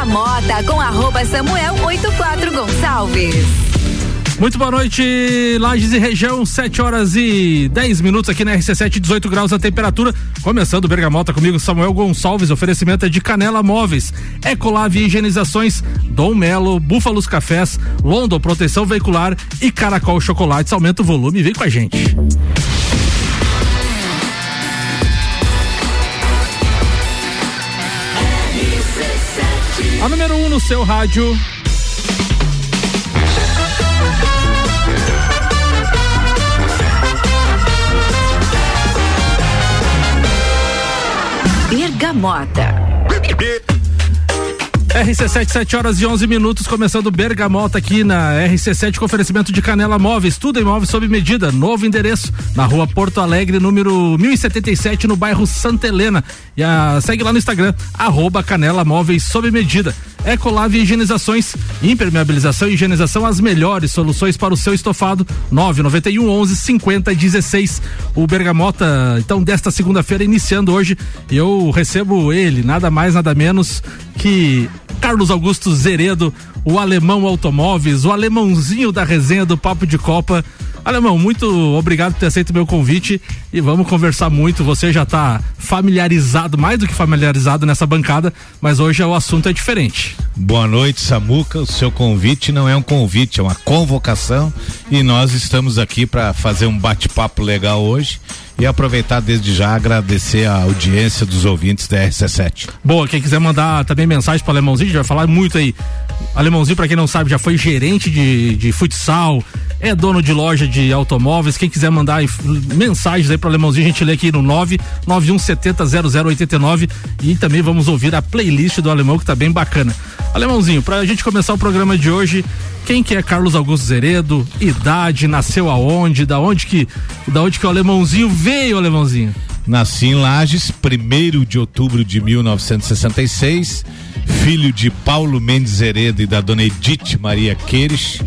Bergamota com arroba Samuel 84 Gonçalves. Muito boa noite, Lages e região, 7 horas e 10 minutos aqui na RC7, 18 graus a temperatura. Começando Bergamota comigo, Samuel Gonçalves. Oferecimento é de Canela Móveis, Ecolave Higienizações, Dom Melo, Búfalos Cafés, London Proteção Veicular e Caracol Chocolates. Aumenta o volume vem com a gente. No seu rádio. Bergamota. RC7, 7 horas e 11 minutos, começando Bergamota aqui na RC7 com oferecimento de Canela Móveis, tudo em móveis sob medida, novo endereço na rua Porto Alegre, número 1077, no bairro Santa Helena. E a, segue lá no Instagram, arroba Canela Móveis sob medida. Ecolave Higienizações, impermeabilização e higienização, as melhores soluções para o seu estofado. 991 11 50 16. O Bergamota, então, desta segunda-feira, iniciando hoje, eu recebo ele, nada mais, nada menos que Carlos Augusto Zeredo, o alemão automóveis, o alemãozinho da resenha do Papo de Copa. Alemão, muito obrigado por ter aceito o meu convite e vamos conversar muito. Você já está familiarizado, mais do que familiarizado nessa bancada, mas hoje o assunto é diferente. Boa noite, Samuca. O seu convite não é um convite, é uma convocação e nós estamos aqui para fazer um bate-papo legal hoje e aproveitar desde já agradecer a audiência dos ouvintes da RC7. Boa, quem quiser mandar também mensagem para o Alemãozinho, a gente vai falar muito aí. Alemãozinho, para quem não sabe, já foi gerente de, de futsal, é dono de loja de automóveis. Quem quiser mandar mensagens aí para Alemãozinho, a gente lê aqui no 991700089 e também vamos ouvir a playlist do Alemão que tá bem bacana. Alemãozinho, para a gente começar o programa de hoje, quem que é Carlos Augusto Zeredo? Idade, nasceu aonde? Da onde que, da onde que o alemãozinho veio, alemãozinho? Nasci em Lages, 1 de outubro de 1966, filho de Paulo Mendes Zeredo e da dona Edith Maria Queires.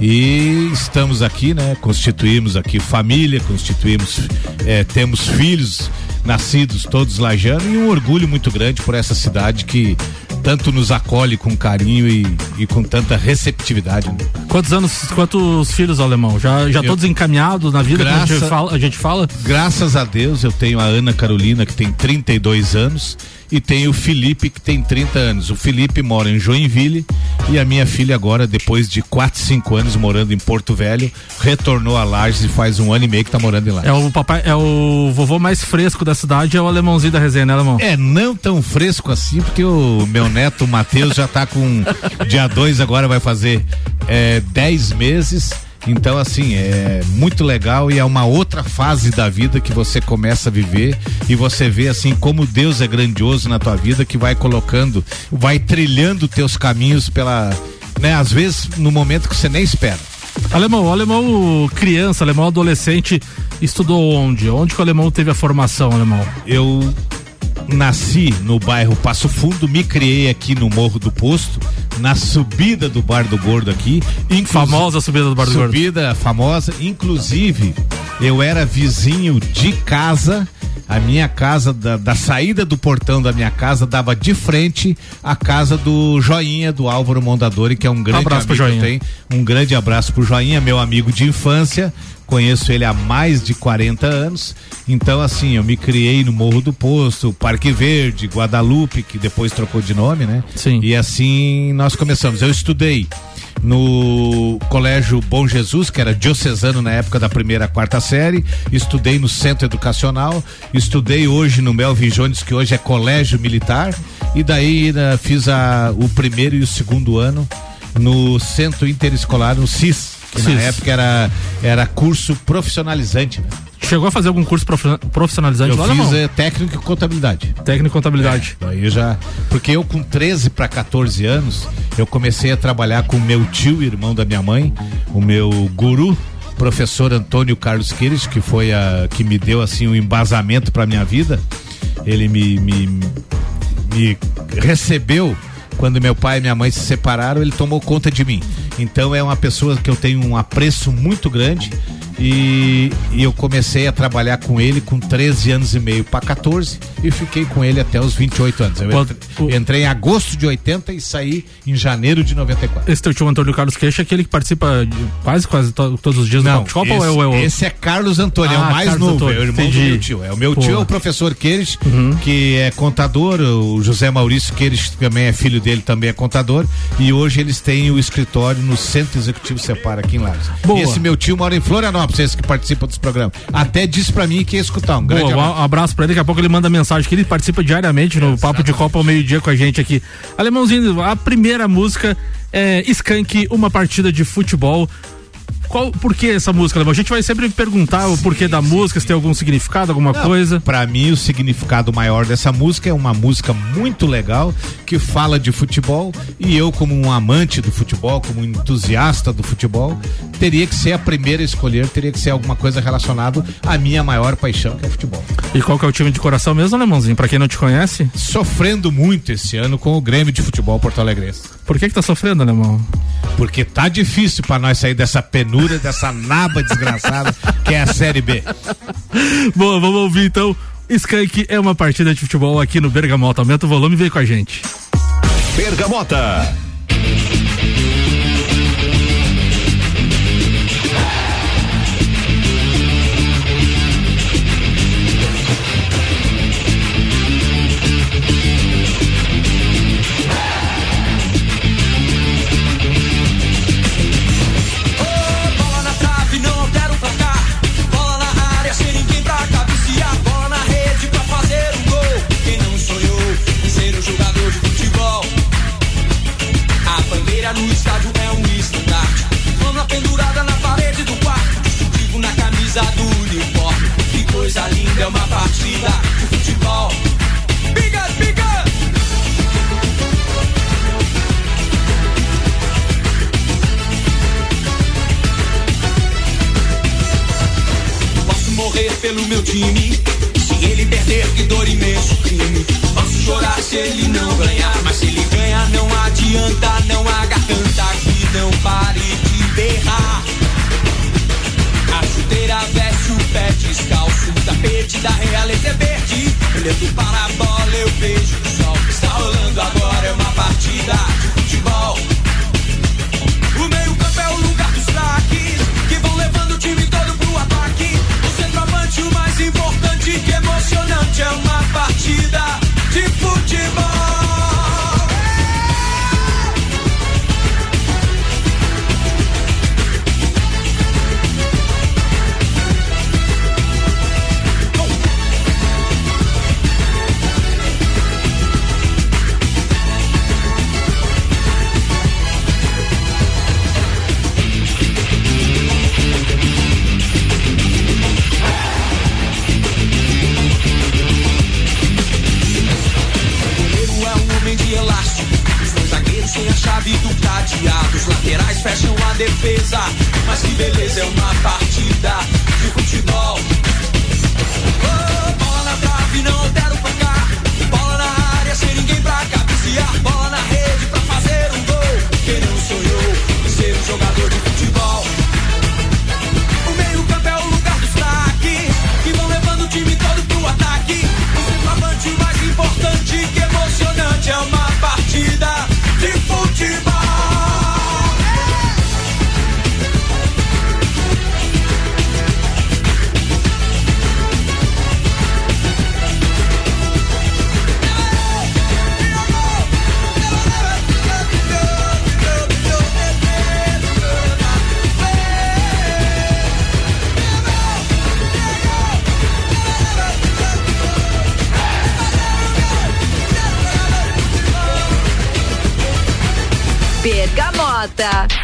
E estamos aqui, né? Constituímos aqui família, constituímos, é, temos filhos nascidos todos lajando e um orgulho muito grande por essa cidade que tanto nos acolhe com carinho e, e com tanta receptividade. Né? Quantos anos, quantos filhos, alemão? Já, já eu, todos encaminhados na vida graça, a, gente fala, a gente fala? Graças a Deus eu tenho a Ana Carolina que tem 32 anos e tem o Felipe que tem 30 anos. O Felipe mora em Joinville e a minha filha agora, depois de 4, 5 anos morando em Porto Velho, retornou a Lages e faz um ano e meio que tá morando em Lages. É o papai, é o vovô mais fresco da cidade, é o alemãozinho da resenha, né, alemão? É, não tão fresco assim, porque o meu neto Matheus já tá com dia 2 agora vai fazer 10 é, meses então, assim, é muito legal e é uma outra fase da vida que você começa a viver e você vê, assim, como Deus é grandioso na tua vida que vai colocando, vai trilhando teus caminhos pela, né, às vezes no momento que você nem espera. Alemão, o alemão criança, alemão adolescente, estudou onde? Onde que o alemão teve a formação, alemão? Eu nasci no bairro Passo Fundo, me criei aqui no Morro do Posto, na subida do Bar do Gordo aqui. Famosa subida do Bar do subida Gordo. Subida famosa, inclusive eu era vizinho de casa. A minha casa, da, da, saída do portão da minha casa, dava de frente à casa do Joinha, do Álvaro Mondadori, que é um grande abraço amigo pro Joinha. Tem. Um grande abraço pro Joinha, meu amigo de infância conheço ele há mais de 40 anos. Então, assim, eu me criei no Morro do Posto, Parque Verde, Guadalupe, que depois trocou de nome, né? Sim. E assim nós começamos. Eu estudei no Colégio Bom Jesus, que era diocesano na época da primeira quarta série, estudei no Centro Educacional, estudei hoje no Melvin Jones, que hoje é Colégio Militar, e daí né, fiz a, o primeiro e o segundo ano no Centro Interescolar, no CIS, que na época era, era curso profissionalizante, né? Chegou a fazer algum curso profissionalizante eu lá fiz é, técnico em contabilidade. Técnico em contabilidade. É, aí já, porque eu com 13 para 14 anos, eu comecei a trabalhar com meu tio, irmão da minha mãe, o meu guru, professor Antônio Carlos Quires, que foi a que me deu assim um embasamento para minha vida. Ele me, me, me recebeu quando meu pai e minha mãe se separaram, ele tomou conta de mim. Então é uma pessoa que eu tenho um apreço muito grande E, e, eu comecei a trabalhar com ele com 13 anos e meio para 14 e fiquei com ele até os 28 anos. Eu entrei, entrei, em agosto de 80 e saí em janeiro de 94. Esse teu tio Antônio Carlos Queixa é aquele que participa de quase quase to, todos os dias Não, do Copa esse, ou é o, é o... Esse é Carlos Antônio, ah, é o ah, mais Carlos novo, Antônio, é o irmão entendi. do meu tio. É o meu tio é o professor Queires, uhum. que é contador, o José Maurício Queires também é filho dele, também é contador, e hoje eles têm o escritório no Centro Executivo Separa aqui em Lages. Esse meu tio mora em Florianópolis, esse que participa dos programas. Até disse pra mim que ia escutar. Um grande Boa, abraço. Um abraço pra ele, daqui a pouco ele manda mensagem que ele participa diariamente no Exatamente. Papo de Copa ao meio-dia com a gente aqui. Alemãozinho, a primeira música é Skank, uma partida de futebol. Qual, por que essa música, A gente vai sempre perguntar o porquê sim, da sim, música, sim. se tem algum significado, alguma Não, coisa. Para mim, o significado maior dessa música é uma música muito legal que fala de futebol e eu, como um amante do futebol, como um entusiasta do futebol, teria que ser a primeira a escolher, teria que ser alguma coisa relacionada à minha maior paixão, que é o futebol. E qual que é o time de coração mesmo, Alemãozinho? Para quem não te conhece? Sofrendo muito esse ano com o Grêmio de Futebol Porto Alegre. Por que que tá sofrendo, Alemão? Porque tá difícil para nós sair dessa penúria, dessa naba desgraçada que é a Série B. Bom, vamos ouvir então. Skank é uma partida de futebol aqui no Bergamota. Aumenta o volume e vem com a gente. Bergamota. camisa do uniforme. Que coisa linda, é uma partida de futebol. Bigas, bigas! Posso morrer pelo meu time. Se ele perder, que dor imenso crime. Posso chorar se ele não ganhar. Mas se ele ganhar, não adianta, não há garganta que não pare de berrar chuteira, veste o pé descalço. O tapete da realeza é verde. Olhando para a bola, eu vejo o sol. Está rolando agora é uma partida de futebol. O meio-campo é o lugar dos craques que vão levando o time todo pro ataque. O centroavante, o mais importante, que é emocionante é uma partida de futebol. Do cadeado. Os laterais fecham a defesa. Mas que beleza é uma partida de futebol. Oh, bola na trave, não altera o placar. Bola na área sem ninguém pra cabecear. Bola na rede pra fazer um gol. Quem não sonhou em ser um jogador de futebol? O meio-campo é o lugar dos craques que vão levando o time todo pro ataque. O centroavante mais importante que é emocionante é uma partida. Mota.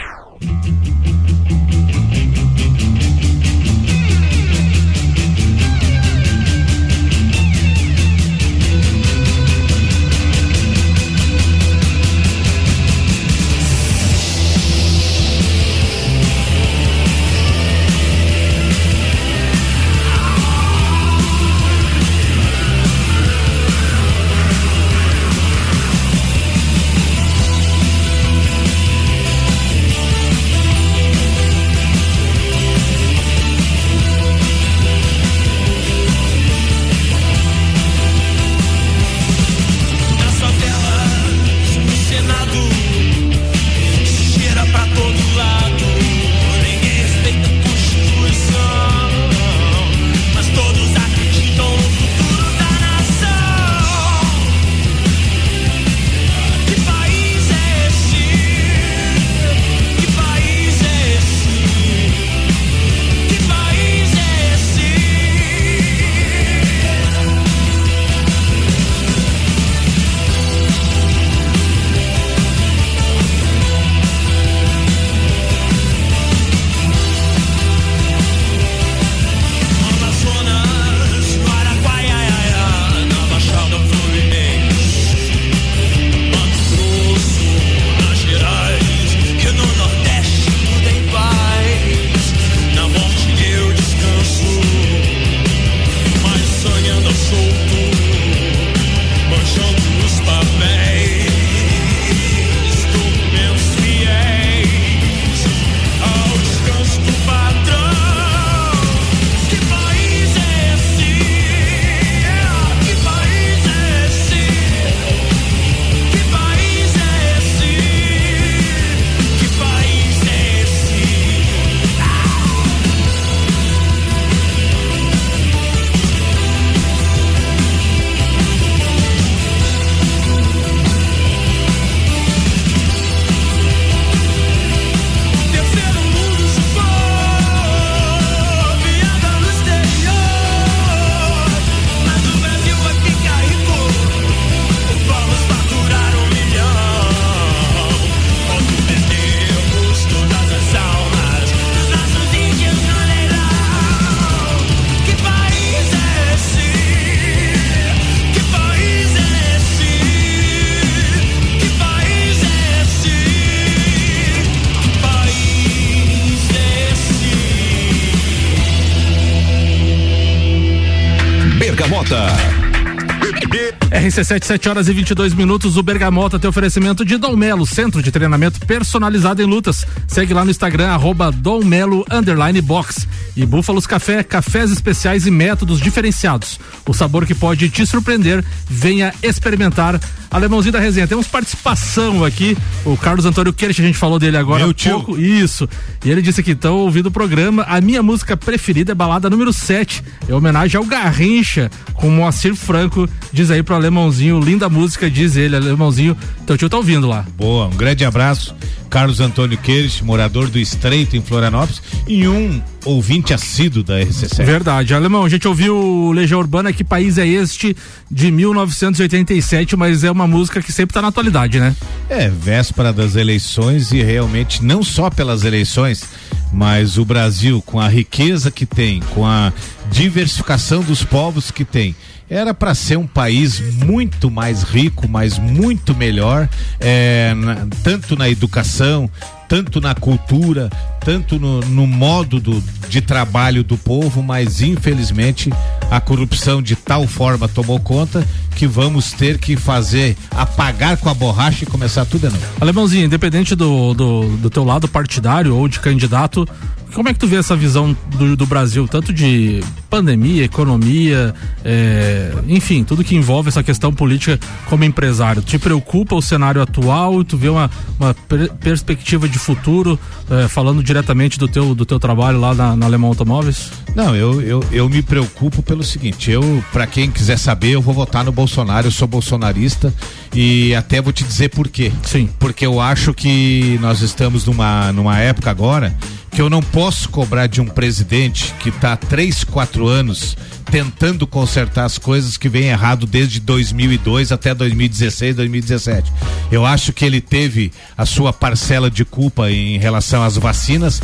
RC7, 7 horas e 22 minutos. O Bergamota tem oferecimento de Dom Melo, centro de treinamento personalizado em lutas. Segue lá no Instagram, arroba Dom Melo underline box. E Búfalos Café, cafés especiais e métodos diferenciados. O sabor que pode te surpreender. Venha experimentar. Alemãozinho da resenha, temos participação aqui. O Carlos Antônio Queirich, a gente falou dele agora Meu há tio. pouco. Isso. E ele disse que estão ouvindo o programa. A minha música preferida é balada número 7. É homenagem ao Garrincha, com Moacir Franco. Diz aí pro Alemãozinho, linda música, diz ele, Alemãozinho. Teu tio tá ouvindo lá. Boa, um grande abraço. Carlos Antônio Queires, morador do Estreito em Florianópolis e um ouvinte assíduo da RC7. Verdade. Alemão, a gente ouviu Legião Urbana, que país é este, de 1987, mas é uma música que sempre tá na atualidade, né? É, véspera das eleições e realmente não só pelas eleições, mas o Brasil com a riqueza que tem, com a diversificação dos povos que tem, era para ser um país muito mais rico, mas muito melhor, é, na- tanto na educação, tanto na cultura, tanto no, no modo do, de trabalho do povo, mas infelizmente a corrupção de tal forma tomou conta que vamos ter que fazer apagar com a borracha e começar tudo de novo. Alemãozinho, independente do, do, do teu lado partidário ou de candidato, como é que tu vê essa visão do, do Brasil, tanto de pandemia, economia, é, enfim, tudo que envolve essa questão política como empresário? Te preocupa o cenário atual? Tu vê uma, uma per- perspectiva de futuro, é, falando diretamente do teu, do teu trabalho lá na, na Alemão Automóveis? Não, eu, eu, eu me preocupo pelo seguinte, eu, para quem quiser saber, eu vou votar no Bolsonaro, eu sou bolsonarista e até vou te dizer por quê. Sim. Porque eu acho que nós estamos numa, numa época agora que eu não posso cobrar de um presidente que está há três, quatro anos tentando consertar as coisas que vem errado desde 2002 até 2016, 2017. Eu acho que ele teve a sua parcela de culpa em relação às vacinas.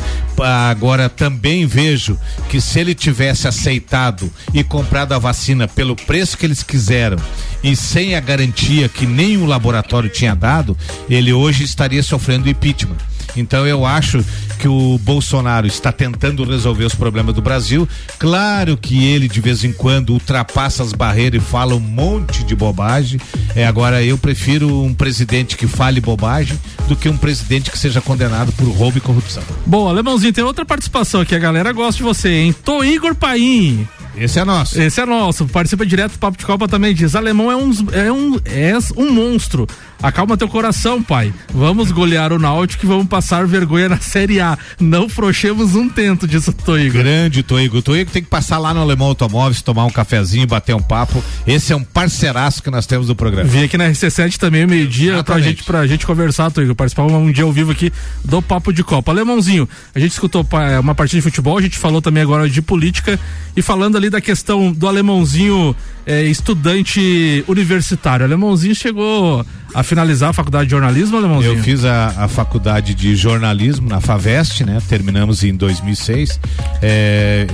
Agora também vejo que se ele tivesse aceitado e comprado a vacina pelo preço que eles quiseram e sem a garantia que nenhum laboratório tinha dado, ele hoje estaria sofrendo impeachment. Então eu acho que o Bolsonaro está tentando resolver os problemas do Brasil. Claro que ele de vez em quando ultrapassa as barreiras e fala um monte de bobagem. É, agora eu prefiro um presidente que fale bobagem do que um presidente que seja condenado por roubo e corrupção. Bom, Alemãozinho, tem outra participação aqui, a galera gosta de você, hein? Tô Igor Paim. Esse é nosso. Esse é nosso, participa direto do Papo de Copa também diz, alemão é um, é um, és um monstro, acalma teu coração pai, vamos golear o Náutico e vamos passar vergonha na Série A, não frouxemos um tento, disse o Toigo. Grande Toigo. O Toigo tem que passar lá no Alemão Automóveis, tomar um cafezinho, bater um papo. Esse é um parceiraço que nós temos do programa. Vim aqui na RC7 também, meio-dia, pra gente, pra gente conversar, Toigo, participar um dia ao vivo aqui do Papo de Copa. Alemãozinho, a gente escutou pa- uma partida de futebol, a gente falou também agora de política e falando ali da questão do alemãozinho eh, estudante universitário. Alemãozinho chegou a finalizar a faculdade de jornalismo, alemãozinho? Eu fiz a, a faculdade de jornalismo na Faveste, né? Terminamos em 2006. É,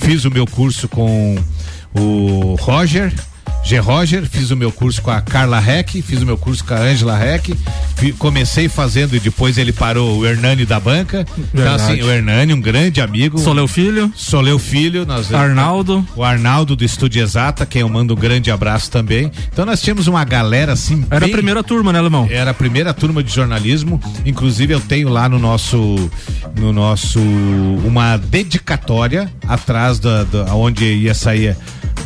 fiz o meu curso com o Roger. G. Roger, fiz o meu curso com a Carla Reck, fiz o meu curso com a Angela Reck, comecei fazendo e depois ele parou o Hernani da banca. Então, assim, o Hernani, um grande amigo. Soleu Filho, Soleu Filho, nós Arnaldo. o Arnaldo do Estúdio Exata, quem eu mando um grande abraço também. Então nós tínhamos uma galera assim. Era a bem- primeira turma, né, alemão? era a primeira turma de jornalismo. Inclusive eu tenho lá no nosso no nosso uma dedicatória atrás da, da onde ia sair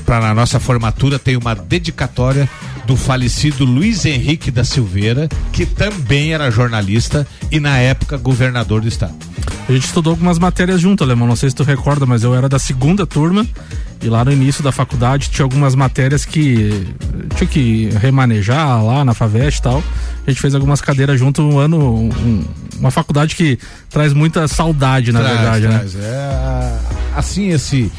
para a nossa formatura tem uma dedicatória do falecido Luiz Henrique da Silveira, que também era jornalista e na época governador do estado. A gente estudou algumas matérias junto, Alemão. Não sei se tu recorda, mas eu era da segunda turma e lá no início da faculdade tinha algumas matérias que eh, tinha que remanejar lá na Faveste e tal. A gente fez algumas cadeiras junto um ano, um- uma faculdade que traz muita saudade, na Traz, verdade, né? traz. É, assim, esse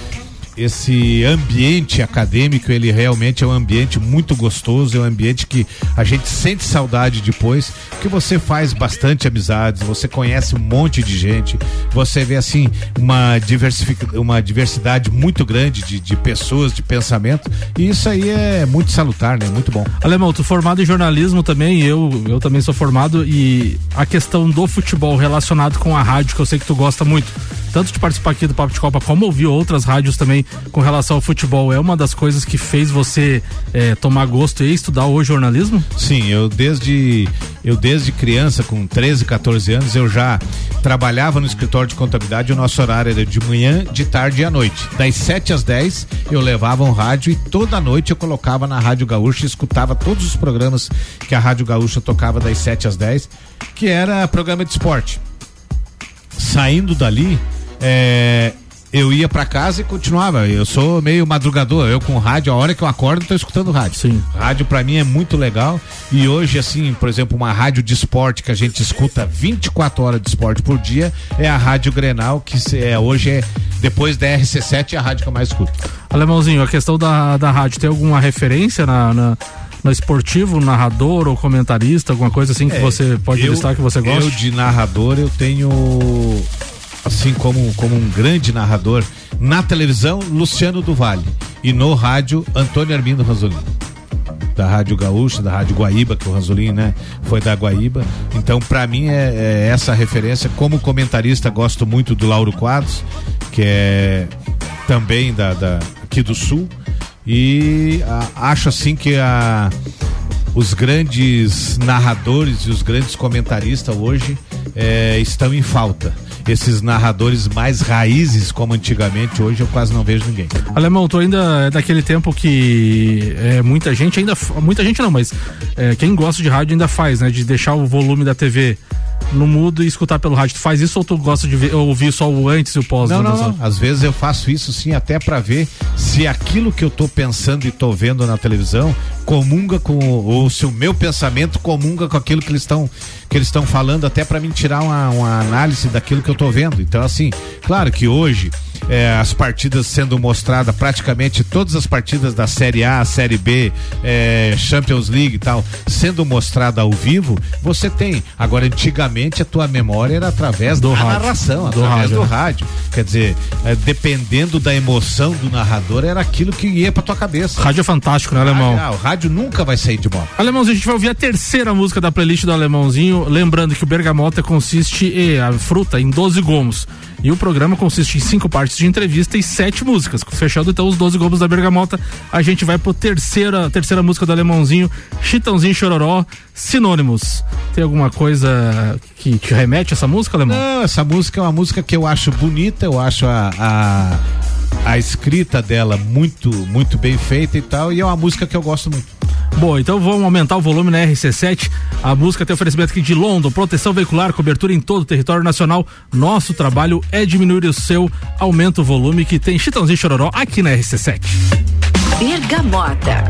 esse ambiente acadêmico, ele realmente é um ambiente muito gostoso, é um ambiente que a gente sente saudade depois, que você faz bastante amizades, você conhece um monte de gente, você vê assim uma, diversific... uma diversidade muito grande de, de pessoas, de pensamento, e isso aí é muito salutar, né? Muito bom. Alemão, tu formado em jornalismo também, eu, eu também sou formado e a questão do futebol relacionado com a rádio, que eu sei que tu gosta muito. Tanto de participar aqui do Papo de Copa como ouvir outras rádios também com relação ao futebol, é uma das coisas que fez você é, tomar gosto e estudar o jornalismo? Sim, eu desde eu desde criança, com 13, 14 anos, eu já trabalhava no escritório de contabilidade, o nosso horário era de manhã, de tarde e à noite. Das 7 às 10 eu levava um rádio e toda noite eu colocava na Rádio Gaúcha e escutava todos os programas que a Rádio Gaúcha tocava das 7 às 10, que era programa de esporte. Saindo dali, é, eu ia para casa e continuava. Eu sou meio madrugador, eu com rádio, a hora que eu acordo, tô escutando rádio. Sim. Rádio para mim é muito legal e hoje assim, por exemplo, uma rádio de esporte que a gente escuta 24 horas de esporte por dia é a Rádio Grenal, que é hoje é depois da RC7 é a rádio que eu mais escuto. Alemãozinho, a questão da, da rádio, tem alguma referência na, na no esportivo, narrador ou comentarista, alguma coisa assim que é, você pode eu, listar que você gosta? Eu de narrador eu tenho assim como, como um grande narrador. Na televisão, Luciano do Vale. E no rádio, Antônio Armindo Ranzolin. Da Rádio Gaúcha, da Rádio Guaíba, que o Ranzolin, né, foi da Guaíba. Então, para mim, é, é, essa referência. Como comentarista, gosto muito do Lauro Quadros, que é também da, da aqui do Sul. E a, acho assim que a, os grandes narradores e os grandes comentaristas hoje é, estão em falta esses narradores mais raízes como antigamente, hoje eu quase não vejo ninguém. Alemão, tu ainda é daquele tempo que é, muita gente ainda, muita gente não, mas é, quem gosta de rádio ainda faz, né? De deixar o volume da TV no mudo e escutar pelo rádio. Tu faz isso ou tu gosta de ver, ouvir só o antes e o pós? Não, não, não. Às vezes eu faço isso sim, até para ver se aquilo que eu tô pensando e tô vendo na televisão comunga com ou se o meu pensamento comunga com aquilo que eles estão que eles estão falando até para mim tirar uma, uma, análise daquilo que eu tô vendo. Então assim, claro que hoje é, as partidas sendo mostradas, praticamente todas as partidas da Série A, Série B, é, Champions League e tal, sendo mostrada ao vivo, você tem. Agora, antigamente a tua memória era através do da rádio. narração, do através rádio. do rádio. Quer dizer, é, dependendo da emoção do narrador, era aquilo que ia pra tua cabeça. Rádio é fantástico, né, Alemão? Ah, o rádio nunca vai sair de moda. Alemãozinho, a gente vai ouvir a terceira música da playlist do Alemãozinho, lembrando que o Bergamota consiste, a fruta, em 12 gomos. E o programa consiste em cinco partes de entrevista e sete músicas. Fechando então os 12 gomos da Bergamota, a gente vai pro terceira, terceira música do Alemãozinho, Chitãozinho Chororó, Sinônimos. Tem alguma coisa que te remete a essa música, Alemão? Não, essa música é uma música que eu acho bonita, eu acho a, a a escrita dela muito, muito bem feita e tal, e é uma música que eu gosto muito. Bom, então vamos aumentar o volume na RC7. A música tem oferecimento aqui de London, proteção veicular, cobertura em todo o território nacional. Nosso trabalho é diminuir o seu, aumenta o volume que tem Chitãozinho Chororó aqui na RC7. Bergamota.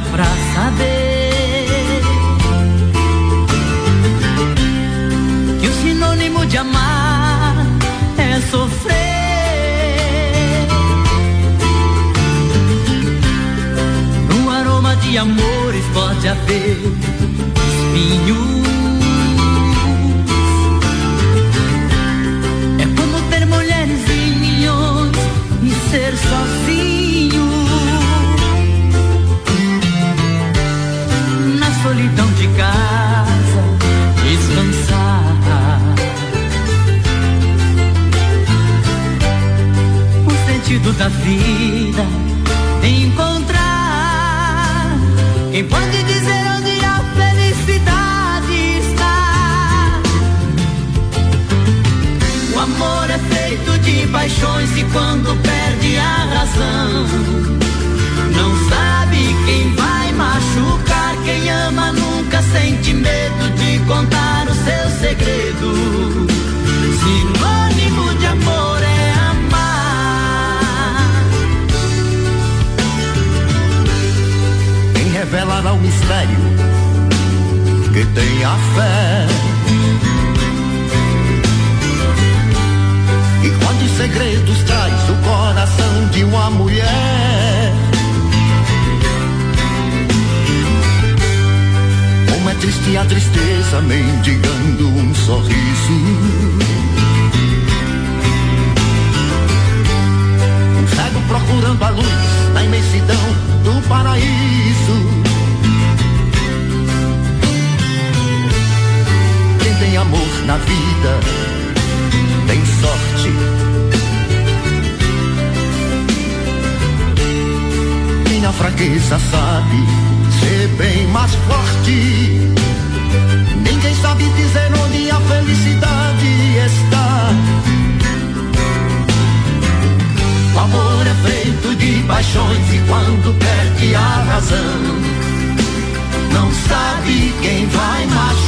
Pra saber que o sinônimo de amar é sofrer. No aroma de amores pode haver espinhos. Da vida encontrar. Quem pode dizer onde a felicidade está? O amor é feito de paixões e quando perde a razão, não sabe quem vai machucar. Quem ama nunca sente medo de contar o Quem revelará o mistério que tem a fé. E quantos segredos traz o coração de uma mulher? Existe a tristeza mendigando um sorriso. Procurando a luz na imensidão do paraíso. Tem amor na vida tem sorte. Quem na fraqueza sabe ser bem mais forte. Ninguém sabe dizer onde a felicidade está. O amor é feito de paixões e quando perde a razão, não sabe quem vai machucar.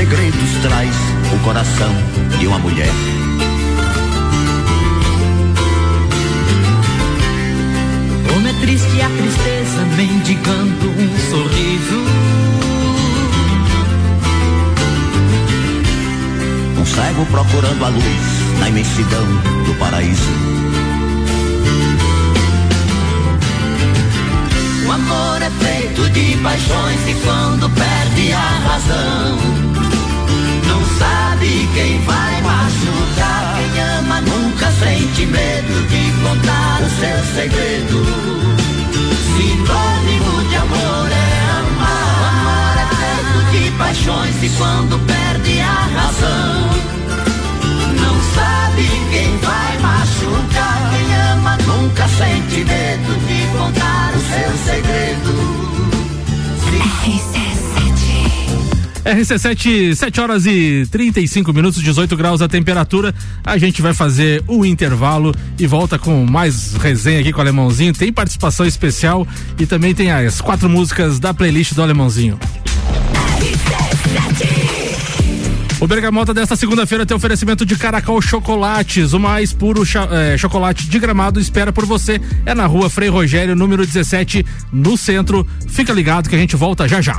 segredos traz o coração de uma mulher? Como é triste a tristeza mendigando um sorriso. Um cego procurando a luz na imensidão do paraíso. O amor é feito de paixões e quando perde a razão, sabe quem vai machucar. Quem ama nunca sente medo de contar o seu segredo. Sinônimo de amor é amar. O amor é feito de paixões e quando perde a razão, não sabe quem vai machucar. Quem ama nunca sente medo de contar o seu segredo. RC7, 7 horas e 35 minutos, 18 graus a temperatura. A gente vai fazer o intervalo e volta com mais resenha aqui com o Alemãozinho. Tem participação especial e também tem as quatro músicas da playlist do Alemãozinho. O Bergamota desta segunda-feira tem oferecimento de Caracol Chocolates, o mais puro eh, chocolate de gramado espera por você. É na rua Frei Rogério, número 17, no centro. Fica ligado que a gente volta já já.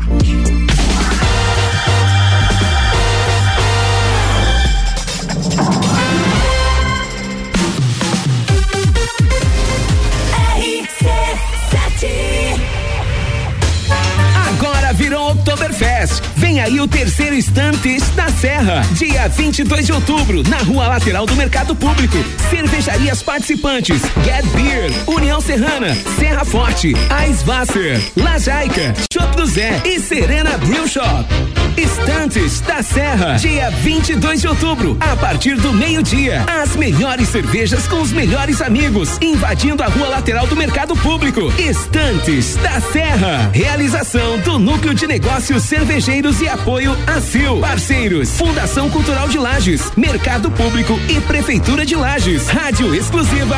Yes. Vem aí o terceiro Estantes da Serra. Dia 22 de outubro, na rua lateral do Mercado Público. Cervejarias participantes: Get Beer, União Serrana, Serra Forte, Eiswasser, La Jaica, Shop do Zé e Serena Brew Shop. Estantes da Serra, dia 22 de outubro, a partir do meio-dia. As melhores cervejas com os melhores amigos, invadindo a rua lateral do Mercado Público. Estantes da Serra. Realização do Núcleo de Negócios Cervejeiros e apoio a Sil. Parceiros: Fundação Cultural de Lages, Mercado Público e Prefeitura de Lages. Rádio exclusiva.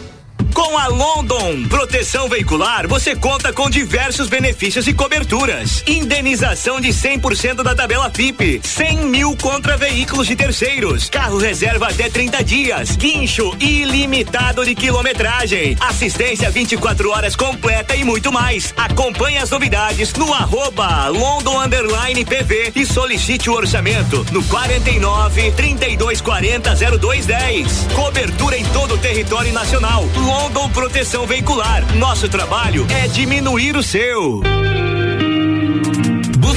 Com a London Proteção Veicular, você conta com diversos benefícios e coberturas. Indenização de 100% da tabela FIP, 100 mil contra veículos de terceiros, carro reserva até 30 dias, guincho ilimitado de quilometragem, assistência 24 horas completa e muito mais. Acompanhe as novidades no arroba London PV e solicite o orçamento no 49 3240 0210. Cobertura todo o território nacional. London Proteção Veicular. Nosso trabalho é diminuir o seu.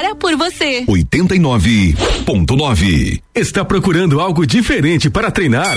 espera por você. 89.9 Está procurando algo diferente para treinar?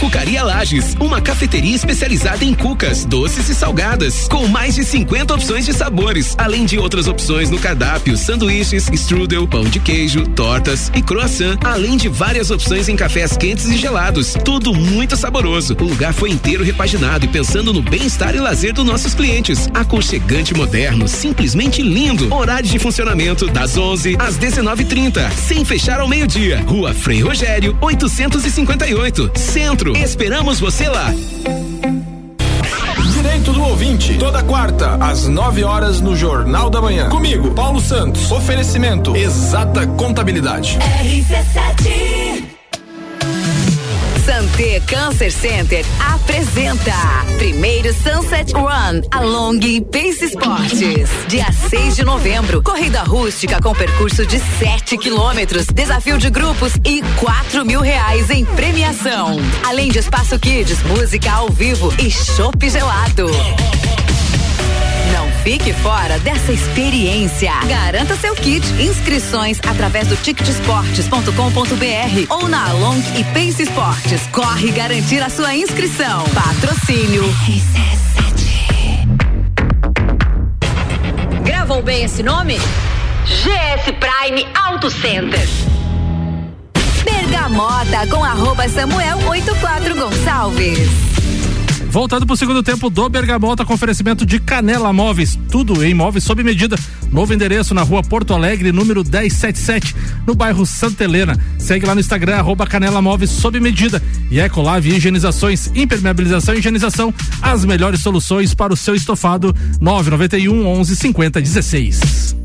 Cucaria Lages, uma cafeteria especializada em cucas, doces e salgadas, com mais de 50 opções de sabores, além de outras opções no cardápio, sanduíches, strudel, pão de queijo, tortas e croissant, além de várias opções em cafés quentes e gelados. Tudo muito saboroso. O lugar foi inteiro repaginado e pensando no bem-estar e lazer dos nossos clientes. Aconchegante moderno, simplesmente lindo. Horário de funcionamento das 11 às 19:30, sem fechar ao meio-dia. Rua Frei Rogério, 858, Centro Centro. Esperamos você lá. Direito do ouvinte, toda quarta, às 9 horas, no Jornal da Manhã. Comigo, Paulo Santos. Oferecimento: Exata Contabilidade. RC7 Santé Cancer Center apresenta primeiro Sunset Run Along Pace Esportes. Dia 6 de novembro, corrida rústica com percurso de 7 quilômetros, desafio de grupos e 4 mil reais em premiação. Além de espaço kids, música ao vivo e chopp gelado. Fique fora dessa experiência. Garanta seu kit. Inscrições através do ticketsportes.com.br ou na Long e Pace Esportes. Corre garantir a sua inscrição. Patrocínio. Gravou bem esse nome? GS Prime Auto Center. Bergamota com arroba Samuel 84 Gonçalves. Voltando para o segundo tempo do Bergamota com oferecimento de Canela Móveis, tudo em móveis sob medida. Novo endereço na rua Porto Alegre, número 1077, no bairro Santa Helena. Segue lá no Instagram, arroba Canela Móveis sob medida. E Ecolave Higienizações, impermeabilização e higienização, as melhores soluções para o seu estofado. 991 11 50 16.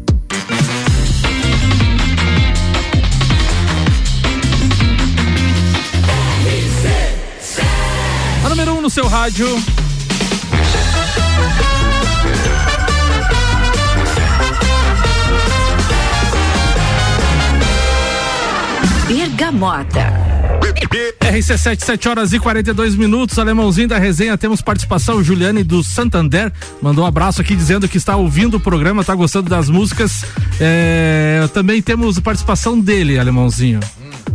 Seu rádio. Bergamota. RC7, 7 horas e 42 minutos, alemãozinho da resenha, temos participação, Juliane do Santander, mandou um abraço aqui dizendo que está ouvindo o programa, está gostando das músicas. É, também temos participação dele, alemãozinho.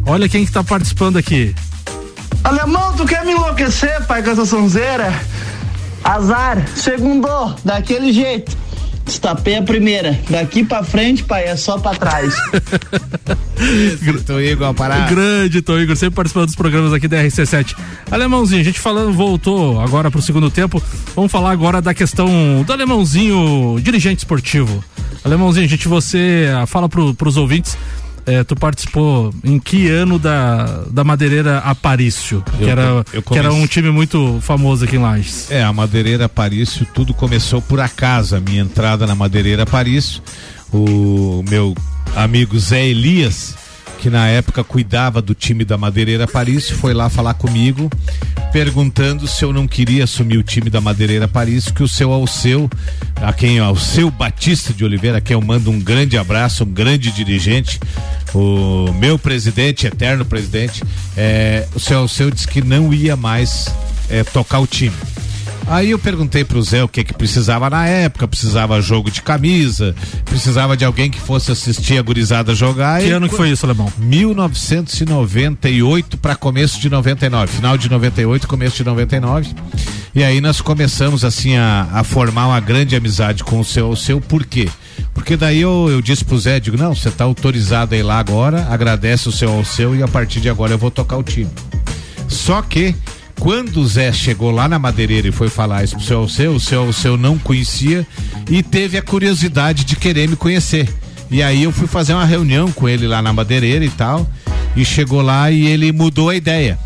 Olha quem que tá participando aqui. Alemão, tu quer me enlouquecer, pai, com essa sonzeira? Azar, segundou, daquele jeito. Destapei a primeira. Daqui pra frente, pai, é só pra trás. Tô Igor parar. Grande Tô Igor, sempre participando dos programas aqui da RC7. Alemãozinho, a gente falando, voltou agora pro segundo tempo. Vamos falar agora da questão do alemãozinho dirigente esportivo. Alemãozinho, gente, você ah, fala pro, pros ouvintes é, tu participou em que ano da, da Madeireira Aparício? Eu, que, era, que era um time muito famoso aqui em Lages. É, a Madeireira Aparício, tudo começou por acaso, a minha entrada na Madeireira Aparício. O meu amigo Zé Elias, que na época cuidava do time da Madeireira Paris, foi lá falar comigo, perguntando se eu não queria assumir o time da Madeireira Paris, que o seu Alceu, a quem Alceu Batista de Oliveira, a quem eu mando um grande abraço, um grande dirigente, o meu presidente, eterno presidente, é, o seu Alceu disse que não ia mais é, tocar o time. Aí eu perguntei pro Zé o que que precisava na época, precisava jogo de camisa, precisava de alguém que fosse assistir a gurizada jogar. Que e ano que foi isso, Alemão? 1998 para começo de 99, final de 98, começo de 99. E aí nós começamos assim a, a formar uma grande amizade com o seu, o seu por quê? Porque daí eu, eu disse pro Zé, digo, não, você tá autorizado aí lá agora, agradece o seu ao seu e a partir de agora eu vou tocar o time. Só que quando o Zé chegou lá na madeireira e foi falar isso pro seu Alceu, o seu Alceu não conhecia e teve a curiosidade de querer me conhecer. E aí eu fui fazer uma reunião com ele lá na madeireira e tal. E chegou lá e ele mudou a ideia.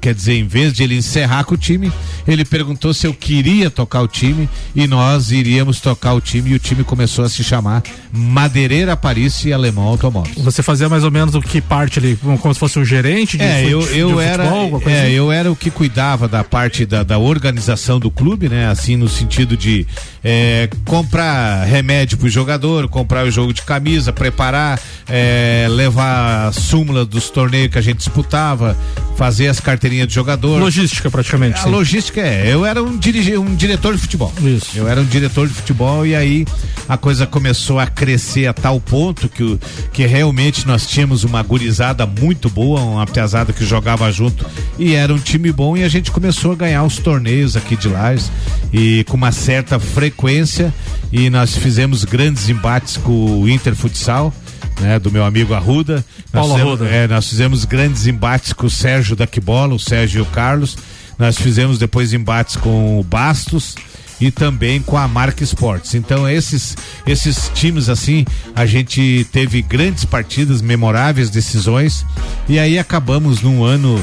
Quer dizer, em vez de ele encerrar com o time, ele perguntou se eu queria tocar o time e nós iríamos tocar o time e o time começou a se chamar Madeireira Paris e Alemão Automóveis. Você fazia mais ou menos o que parte ali, como se fosse um gerente de É, eu, eu de era futebol, é, assim? eu era o que cuidava da parte da, da organização do clube, né? Assim, no sentido de é, comprar remédio pro jogador, comprar o jogo de camisa, preparar, é, levar a súmula dos torneios que a gente disputava, fazer as carteirinhas de jogador. Logística, praticamente. A sim. logística é, eu era um, dirige, um diretor de futebol. Isso. Eu era um diretor de futebol e aí a coisa começou a crescer a tal ponto que, o- que realmente nós tínhamos uma gurizada muito boa, uma piazada que jogava junto e era um time bom e a gente começou a ganhar os torneios aqui de Lages e com uma certa frequência e nós fizemos grandes embates com o Inter Futsal. Né, do meu amigo Arruda. Nós Paulo fizemos- Arruda. é, nós fizemos grandes embates com o Sérgio da Quibola, o Sérgio e o Carlos. Nós fizemos depois embates com o Bastos e também com a Marca Esportes. Então esses esses times assim, a gente teve grandes partidas, memoráveis decisões e aí acabamos num ano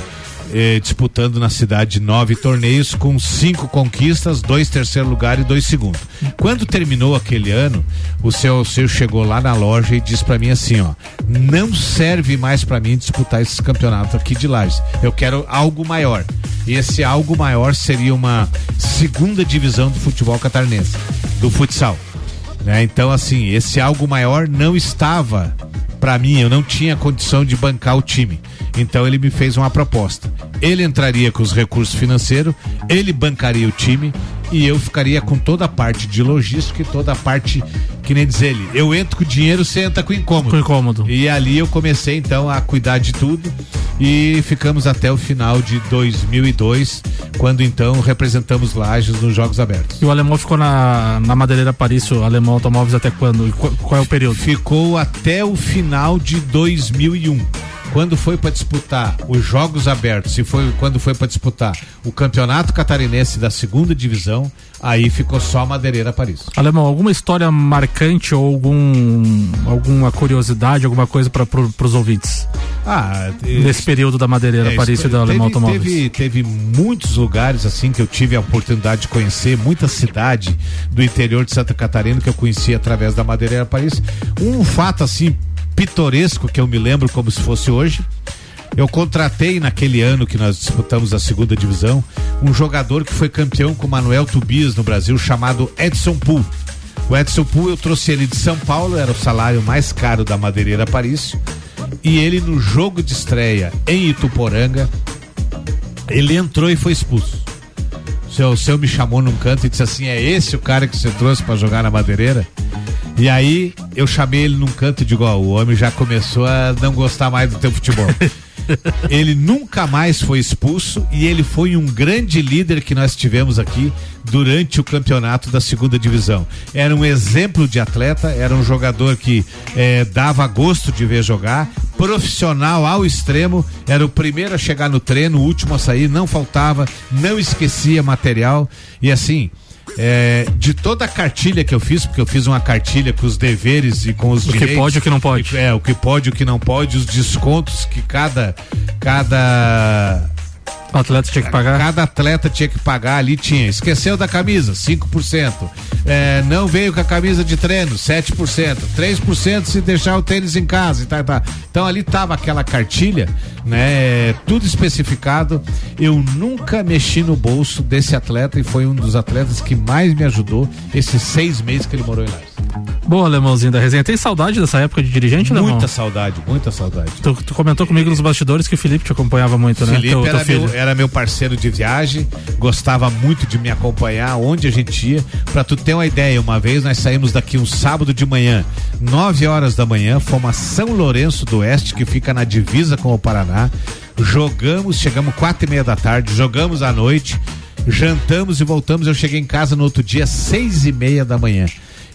eh, disputando na cidade nove torneios com cinco conquistas, dois terceiro lugar e dois segundo. Quando terminou aquele ano, o seu seu chegou lá na loja e disse pra mim assim, ó, não serve mais pra mim disputar esses campeonatos aqui de Lages. Eu quero algo maior. E esse algo maior seria uma segunda divisão do futebol catarinense, do futsal. Né? Então, assim, esse algo maior não estava para mim, eu não tinha condição de bancar o time. Então ele me fez uma proposta. Ele entraria com os recursos financeiros, ele bancaria o time e eu ficaria com toda a parte de logística e toda a parte, que nem diz ele, eu entro com dinheiro, você entra com incômodo. Com incômodo. E ali eu comecei então a cuidar de tudo e ficamos até o final de 2002, quando então representamos Lages nos Jogos Abertos. E o alemão ficou na, na Madeireira Paris, o alemão automóveis até quando? Qual, qual é o período? Ficou até o final de 2001. Quando foi para disputar os Jogos Abertos e foi quando foi para disputar o Campeonato Catarinense da segunda divisão, aí ficou só a Madeireira Paris. Alemão, alguma história marcante ou algum, alguma curiosidade, alguma coisa para pro, os ouvintes? Ah, Nesse período da Madeireira É, Paris e da Alemão teve, Automóveis. Teve, teve muitos lugares assim que eu tive a oportunidade de conhecer, muita cidade do interior de Santa Catarina que eu conheci através da Madeireira Paris. Um fato assim pitoresco que eu me lembro como se fosse hoje. Eu contratei naquele ano que nós disputamos a segunda divisão um jogador que foi campeão com Manuel Tubias no Brasil chamado Edson Pool. O Edson Pool eu trouxe ele de São Paulo, era o salário mais caro da Madeireira Paris. E ele no jogo de estreia em Ituporanga, ele entrou e foi expulso. Seu, seu me chamou num canto e disse assim: É esse o cara que você trouxe para jogar na madeireira? E aí eu chamei ele num canto e digo: Ó, o homem já começou a não gostar mais do teu futebol. ele nunca mais foi expulso e ele foi um grande líder que nós tivemos aqui durante o campeonato da segunda divisão. Era um exemplo de atleta, era um jogador que eh, dava gosto de ver jogar, profissional ao extremo, era o primeiro a chegar no treino, o último a sair, não faltava, não esquecia material e assim. É, de toda a cartilha que eu fiz, porque eu fiz uma cartilha com os deveres e com os o direitos. O que pode e o que não pode. É, o que pode e o que não pode, os descontos que cada cada o atleta tinha que pagar? Cada atleta tinha que pagar ali, tinha. Esqueceu da camisa, 5%. É, não veio com a camisa de treino, 7%. 3% se deixar o tênis em casa e tá, tá. Então ali tava aquela cartilha, né? Tudo especificado. Eu nunca mexi no bolso desse atleta e foi um dos atletas que mais me ajudou esses seis meses que ele morou em Lages. Boa, Alemãozinho da resenha. Tem saudade dessa época de dirigente, Muita Alemão? saudade, muita saudade. Tu, tu, comentou comigo nos bastidores que o Felipe te acompanhava muito, né? Felipe era, meu, era meu parceiro de viagem, gostava muito de me acompanhar onde a gente ia. Pra tu ter uma ideia, uma vez nós saímos daqui um sábado de manhã, 9 horas da manhã, fomos a São Lourenço do Oeste, que fica na divisa com o Paraná. Jogamos, chegamos quatro e meia da tarde, jogamos à noite, jantamos e voltamos. Eu cheguei em casa no outro dia, seis e meia da manhã.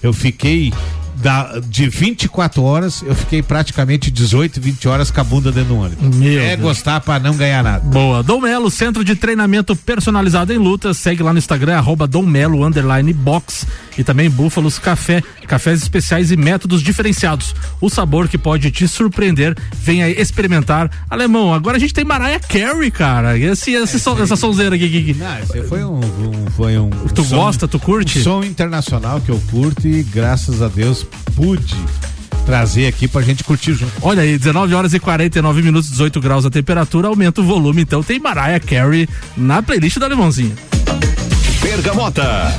Eu fiquei da, de 24 horas, eu fiquei praticamente 18, 20 horas com a bunda dentro do ônibus. Meu é Deus. gostar para não ganhar nada. Boa. Dom Melo, centro de treinamento personalizado em lutas. Segue lá no Instagram, arroba Dom Melo, underline box. E também Búfalos Café, cafés especiais e métodos diferenciados. O sabor que pode te surpreender. Venha experimentar. Alemão, agora a gente tem Mariah Carey, cara. Esse, esse som, essa sonzeira aqui. aqui. Não, esse foi um, um foi um. Tu um som, gosta, tu curte? Um som internacional que eu curto e graças a Deus pude trazer aqui pra gente curtir junto. Olha aí, 19 horas e 49 minutos, 18 graus a temperatura, aumenta o volume, então tem Mariah Carey na playlist da Alemãozinha. Bergamota.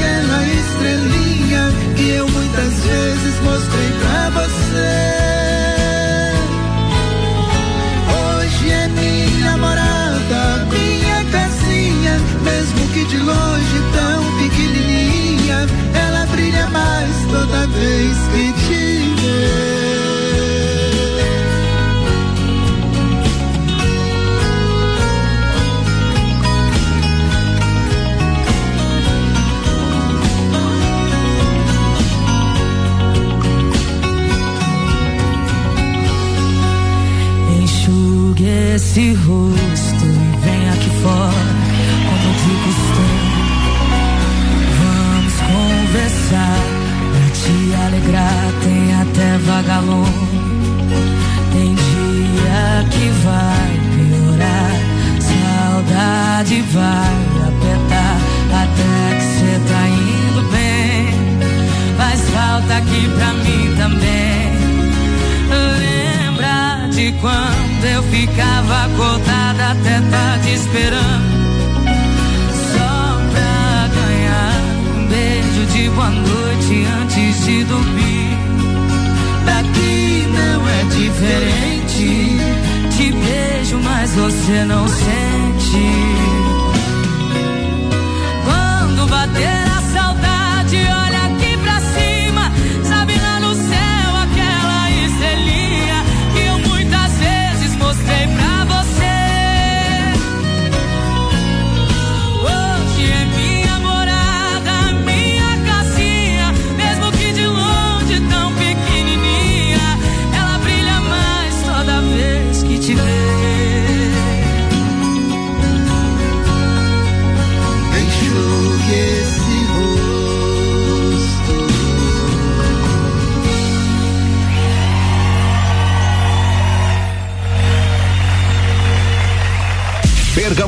Aquela estrelinha Que eu muitas vezes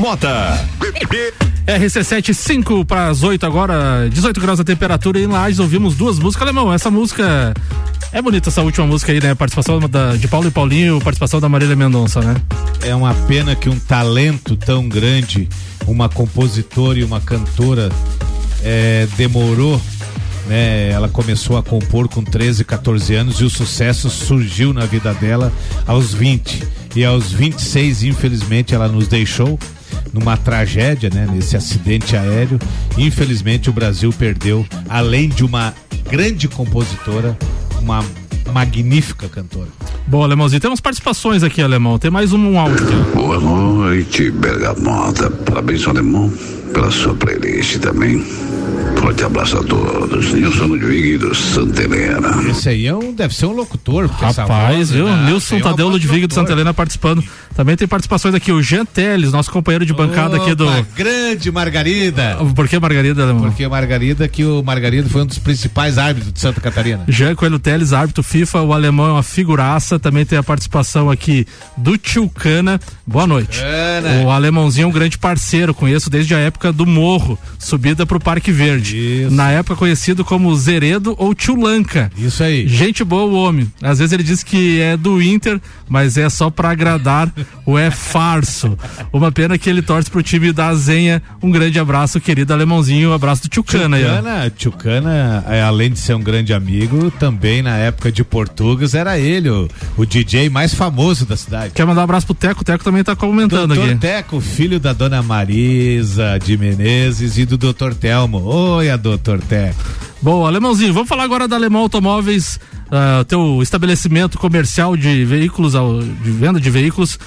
Bergamota. RC7 5 para as 8 agora, 18 graus a temperatura e em Lages ouvimos duas músicas. Alemão, essa música é bonita essa última música aí, né? Participação da, de Paulo e Paulinho, participação da Marília Mendonça, né? É uma pena que um talento tão grande, uma compositora e uma cantora, é, demorou. Né? Ela começou a compor com 13, 14 anos e o sucesso surgiu na vida dela aos 20. E aos 26, infelizmente, ela nos deixou numa tragédia, né? Nesse acidente aéreo. Infelizmente, o Brasil perdeu, além de uma grande compositora, uma magnífica cantora. Bom, Alemãozinho, temos participações aqui, Alemão. Tem mais um, um áudio. Boa noite, Bergamota. Parabéns, Alemão, pela sua playlist também. Forte abraço a todos. Nilson Ludwig do Santa Helena. Esse aí é um, deve ser um locutor. Rapaz, voz, viu? né? Nilson Tadeu Ludwig do. Santa Helena participando. Também tem participações aqui, o Jean Teles, nosso companheiro de bancada aqui do. Opa, Grande Margarida. Por que Margarida, Alemão? Porque Margarida, que o Margarida foi um dos principais árbitros de Santa Catarina. Jean Coelho Teles, árbitro FIFA, o alemão é uma figuraça. Também tem a participação aqui do Tio Cana. Boa noite. Cana. O alemãozinho é um grande parceiro, conheço desde a época do Morro, subida pro Parque Verde. Isso. Na época conhecido como Zeredo ou Tchulanca. Isso aí. Gente boa o homem. Às vezes ele diz que é do Inter, mas é só para agradar o é farso. Uma pena que ele torce pro time da Zenha. Um grande abraço, querido alemãozinho. Um abraço do Tchucana. Tchucana, Tchucana, é, além de ser um grande amigo, também na época de Portugas era ele, o, o DJ mais famoso da cidade. Quer mandar um abraço pro Teco? O Teco também tá comentando Doutor aqui. Teco, filho da dona Marisa de Menezes e do doutor Telmo. Oi, a doutor Teco. Bom, Alemãozinho, vamos falar agora da Alemão Automóveis, uh, teu estabelecimento comercial de veículos, de venda de veículos.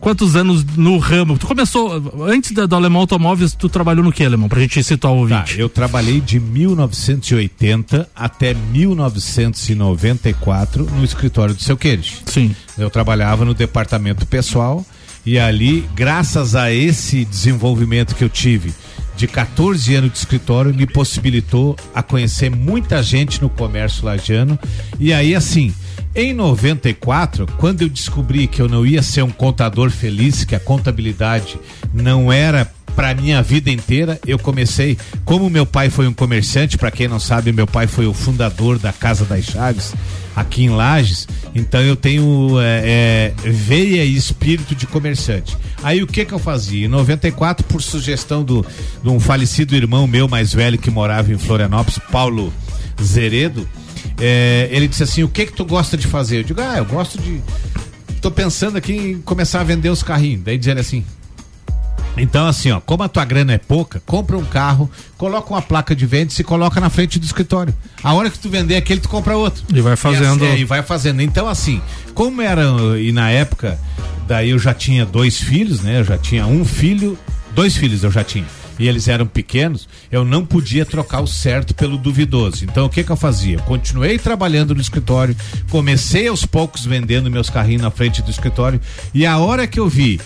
Quantos anos no ramo? Tu começou, antes da, do Alemão Automóveis, tu trabalhou no que, Alemão? Pra gente situar o ouvinte. Tá, eu trabalhei de 1980 até 1994 no escritório do seu Queires. Sim. Eu trabalhava no departamento pessoal e ali, graças a esse desenvolvimento que eu tive de 14 anos de escritório, me possibilitou a conhecer muita gente no comércio lagiano. E aí, assim, em 94, quando eu descobri que eu não ia ser um contador feliz, que a contabilidade não era para minha vida inteira, eu comecei, como meu pai foi um comerciante, para quem não sabe, meu pai foi o fundador da Casa das Chaves aqui em Lages, então eu tenho é, é, veia e espírito de comerciante. Aí o que que eu fazia? Em 94, por sugestão do, de um falecido irmão meu mais velho que morava em Florianópolis, Paulo Zeredo, é, ele disse assim: O que que tu gosta de fazer? Eu digo: Ah, eu gosto de. Tô pensando aqui em começar a vender os carrinhos. Daí dizer assim: então, assim, ó, como a tua grana é pouca, compra um carro, coloca uma placa de venda e se coloca na frente do escritório. A hora que tu vender aquele, tu compra outro. E vai fazendo. E, assim, é, e vai fazendo. Então, assim, como era, e na época, daí eu já tinha dois filhos, né? Eu já tinha um filho, dois filhos eu já tinha e eles eram pequenos, eu não podia trocar o certo pelo duvidoso. Então o que que eu fazia? Continuei trabalhando no escritório, comecei aos poucos vendendo meus carrinhos na frente do escritório e a hora que eu vi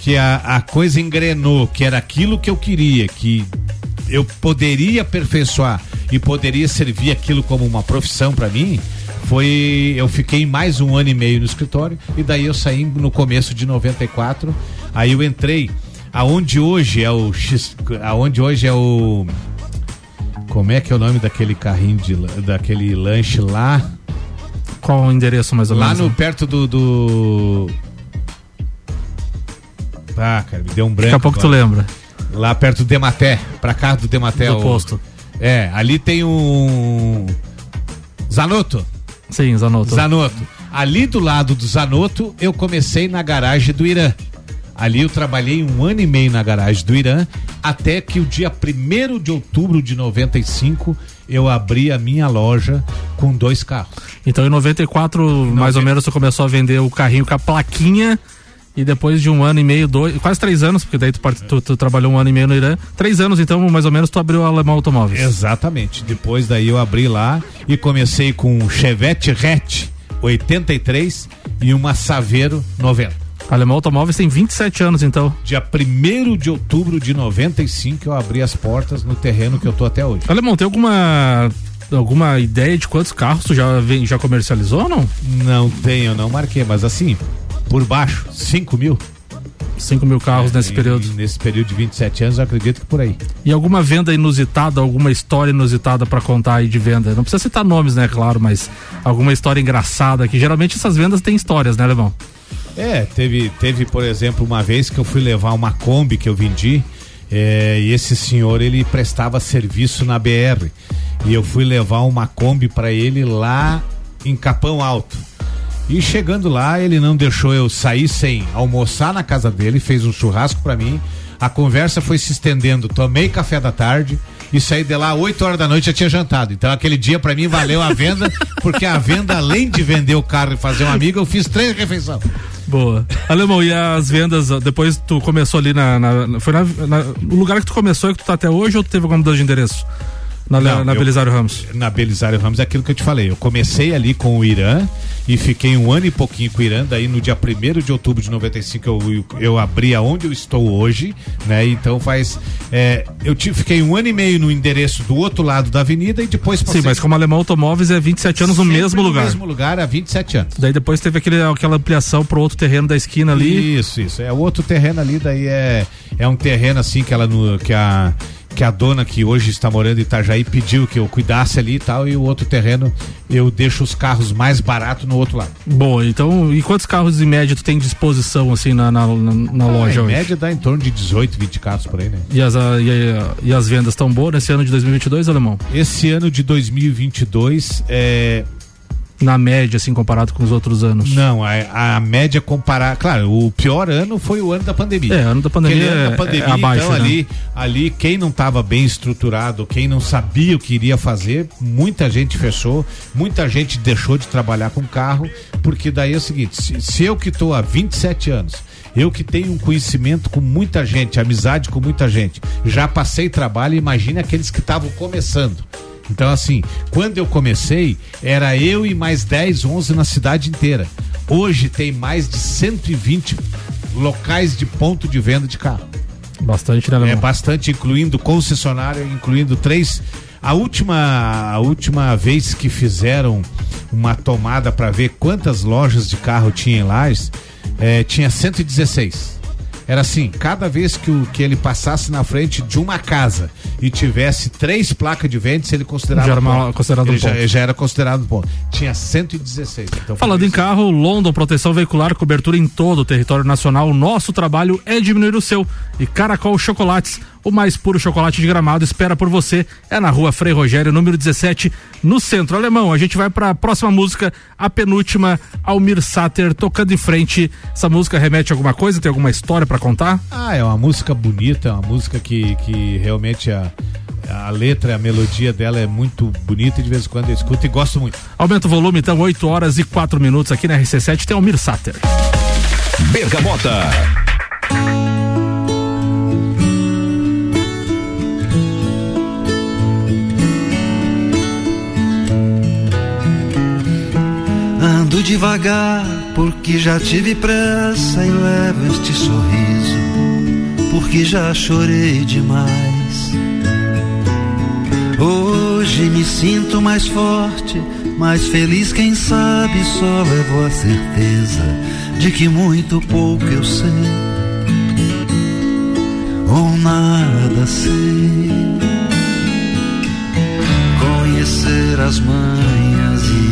que a, a coisa engrenou, que era aquilo que eu queria, que eu poderia aperfeiçoar e poderia servir aquilo como uma profissão para mim, foi eu fiquei mais um ano e meio no escritório e daí eu saí no começo de 94 aí eu entrei aonde hoje é o X, aonde hoje é o como é que é o nome daquele carrinho de daquele lanche lá? Qual o endereço mais ou menos? Lá no perto do, do Ah, cara, me deu um branco. Daqui a pouco agora. tu lembra. Lá perto do Dematé, pra cá do Dematé. Do o... posto. É, ali tem um Zanotto. Sim, Zanotto. Zanotto. Ali do lado do Zanotto, eu comecei na garagem do Irã. Ali eu trabalhei um ano e meio na garagem do Irã, até que o dia 1 de outubro de 95 eu abri a minha loja com dois carros. Então em 94, em mais 90... ou menos, você começou a vender o carrinho com a plaquinha e depois de um ano e meio, dois, quase três anos, porque daí tu, tu, tu, trabalhou um ano e meio no Irã, três anos então, mais ou menos, tu abriu o Alemão Automóveis. Exatamente. Depois daí eu abri lá e comecei com um Chevette Hatch 83 e uma Saveiro 90. Alemão Automóveis tem 27 anos, então. Dia 1 de outubro de 95 eu abri as portas no terreno que eu tô até hoje. Alemão, tem alguma alguma ideia de quantos carros tu já, já comercializou ou não? Não tenho, não marquei, mas assim, por baixo, 5 mil. 5 mil carros é, nesse e, período. Nesse período de 27 anos, eu acredito que por aí. E alguma venda inusitada, alguma história inusitada para contar aí de venda? Não precisa citar nomes, né, claro, mas alguma história engraçada que geralmente essas vendas têm histórias, né, Levão? É, teve, teve, por exemplo, uma vez que eu fui levar uma Kombi que eu vendi, é, e esse senhor ele prestava serviço na BR. E eu fui levar uma Kombi para ele lá em Capão Alto. E chegando lá, ele não deixou eu sair sem almoçar na casa dele, fez um churrasco para mim. A conversa foi se estendendo. Tomei café da tarde e saí de lá 8 horas da noite já tinha jantado. Então aquele dia para mim valeu a venda, porque a venda, além de vender o carro e fazer um amigo, eu fiz três refeições. Boa. Alemão, e as vendas, depois tu começou ali na. na foi na, na, no lugar que tu começou e que tu tá até hoje ou tu teve alguma mudança de endereço? Na, Não, na eu, Belisário Ramos. Na Belisário Ramos é aquilo que eu te falei. Eu comecei ali com o Irã e fiquei um ano e pouquinho com o Irã. Daí no dia 1 de outubro de 95 eu, eu abri aonde eu estou hoje, né? Então faz. É, eu te, fiquei um ano e meio no endereço do outro lado da avenida e depois passei. Sim, mas como Alemão Automóveis é 27 anos no mesmo lugar. No mesmo lugar há 27 anos. Daí depois teve aquele, aquela ampliação pro outro terreno da esquina ali. Isso, isso. É o outro terreno ali, daí é, é um terreno assim que ela no, que a que a dona que hoje está morando em Itajaí pediu que eu cuidasse ali e tal, e o outro terreno eu deixo os carros mais baratos no outro lado. Bom, então, e quantos carros em média tu tem disposição assim na, na, na, na ah, loja em hoje? Em média dá em torno de 18, 20 carros por aí, né? E as, a, e, a, e as vendas estão boas nesse ano de 2022, Alemão? Esse ano de 2022 é na média, assim, comparado com os outros anos? Não, a, a média comparar. Claro, o pior ano foi o ano da pandemia. É, ano da pandemia. Ano é, da pandemia, é abaixo, então né? ali, ali, quem não estava bem estruturado, quem não sabia o que iria fazer, muita gente fechou, muita gente deixou de trabalhar com carro, porque daí é o seguinte: se, se eu que estou há 27 anos, eu que tenho um conhecimento com muita gente, amizade com muita gente, já passei trabalho, imagine aqueles que estavam começando. Então, assim, quando eu comecei, era eu e mais 10, 11 na cidade inteira. Hoje tem mais de 120 locais de ponto de venda de carro. Bastante, né, É bastante, incluindo concessionário, incluindo três. A última, a última vez que fizeram uma tomada para ver quantas lojas de carro tinha em Lages, é, tinha 116 era assim, cada vez que, o, que ele passasse na frente de uma casa e tivesse três placas de venda, ele considerava já era uma, considerado ele um já, já, era considerado um ponto. Tinha 116. Então Falando em carro, London Proteção Veicular, cobertura em todo o território nacional. O nosso trabalho é diminuir o seu. E Caracol Chocolates o mais puro chocolate de gramado espera por você. É na rua Frei Rogério, número 17, no centro alemão. A gente vai para a próxima música, a penúltima, Almir Sater tocando em frente. Essa música remete a alguma coisa? Tem alguma história para contar? Ah, é uma música bonita, é uma música que, que realmente a, a letra, a melodia dela é muito bonita e de vez em quando eu escuto e gosto muito. Aumenta o volume, então, 8 horas e 4 minutos aqui na RC7 tem Almir Sater. Bergamota. Ando devagar porque já tive pressa e levo este sorriso porque já chorei demais. Hoje me sinto mais forte, mais feliz, quem sabe só levo a certeza de que muito pouco eu sei ou nada sei. Conhecer as mães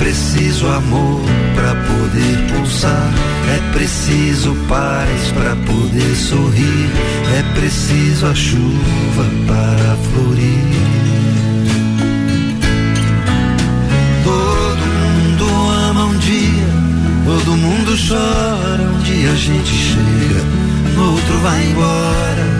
Preciso amor para poder pulsar, é preciso paz para poder sorrir, é preciso a chuva para florir. Todo mundo ama um dia, todo mundo chora, um dia a gente chega outro vai embora.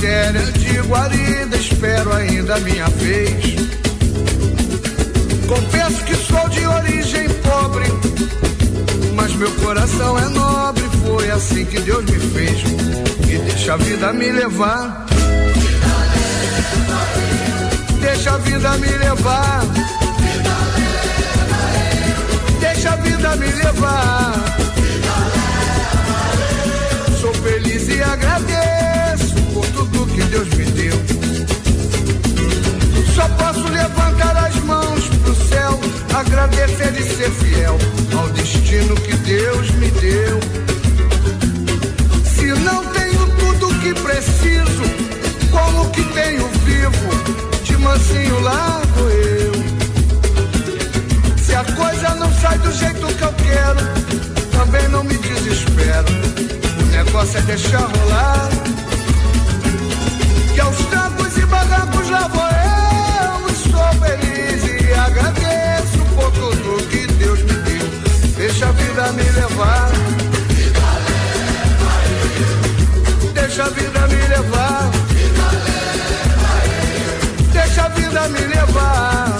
Em matéria de guarida, espero ainda a minha vez. Confesso que sou de origem pobre, mas meu coração é nobre. Foi assim que Deus me fez e deixa a vida me levar. Deixa a vida me levar. Deixa a vida me levar. Sou feliz e tudo que Deus me deu. Só posso levantar as mãos pro céu, agradecer e ser fiel ao destino que Deus me deu. Se não tenho tudo que preciso, como que tenho vivo? De mansinho lá eu. Se a coisa não sai do jeito que eu quero, também não me desespero. O negócio é deixar rolar. Que aos trancos e barrancos lá vou eu. Sou feliz e agradeço por tudo que Deus me deu. Deixa a vida me levar. Deixa a vida me levar. Deixa a vida me levar.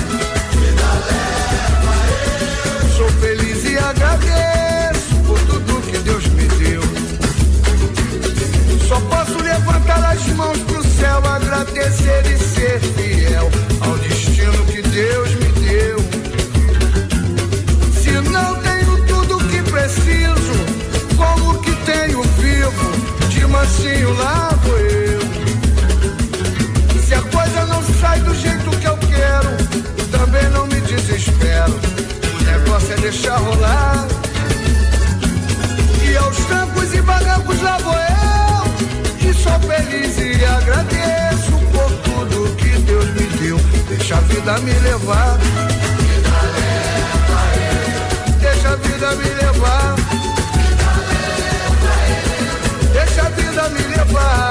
Agradeço por tudo que Deus me deu. Só posso levantar as mãos pro céu, agradecer e ser fiel ao destino que Deus me deu. Se não tenho tudo que preciso, como que tenho vivo? De mansinho lá deixar rolar. E aos trancos e barrancos lá vou eu. E sou feliz e agradeço por tudo que Deus me deu. Deixa a vida me levar. Deixa a vida me levar. Deixa a vida me levar.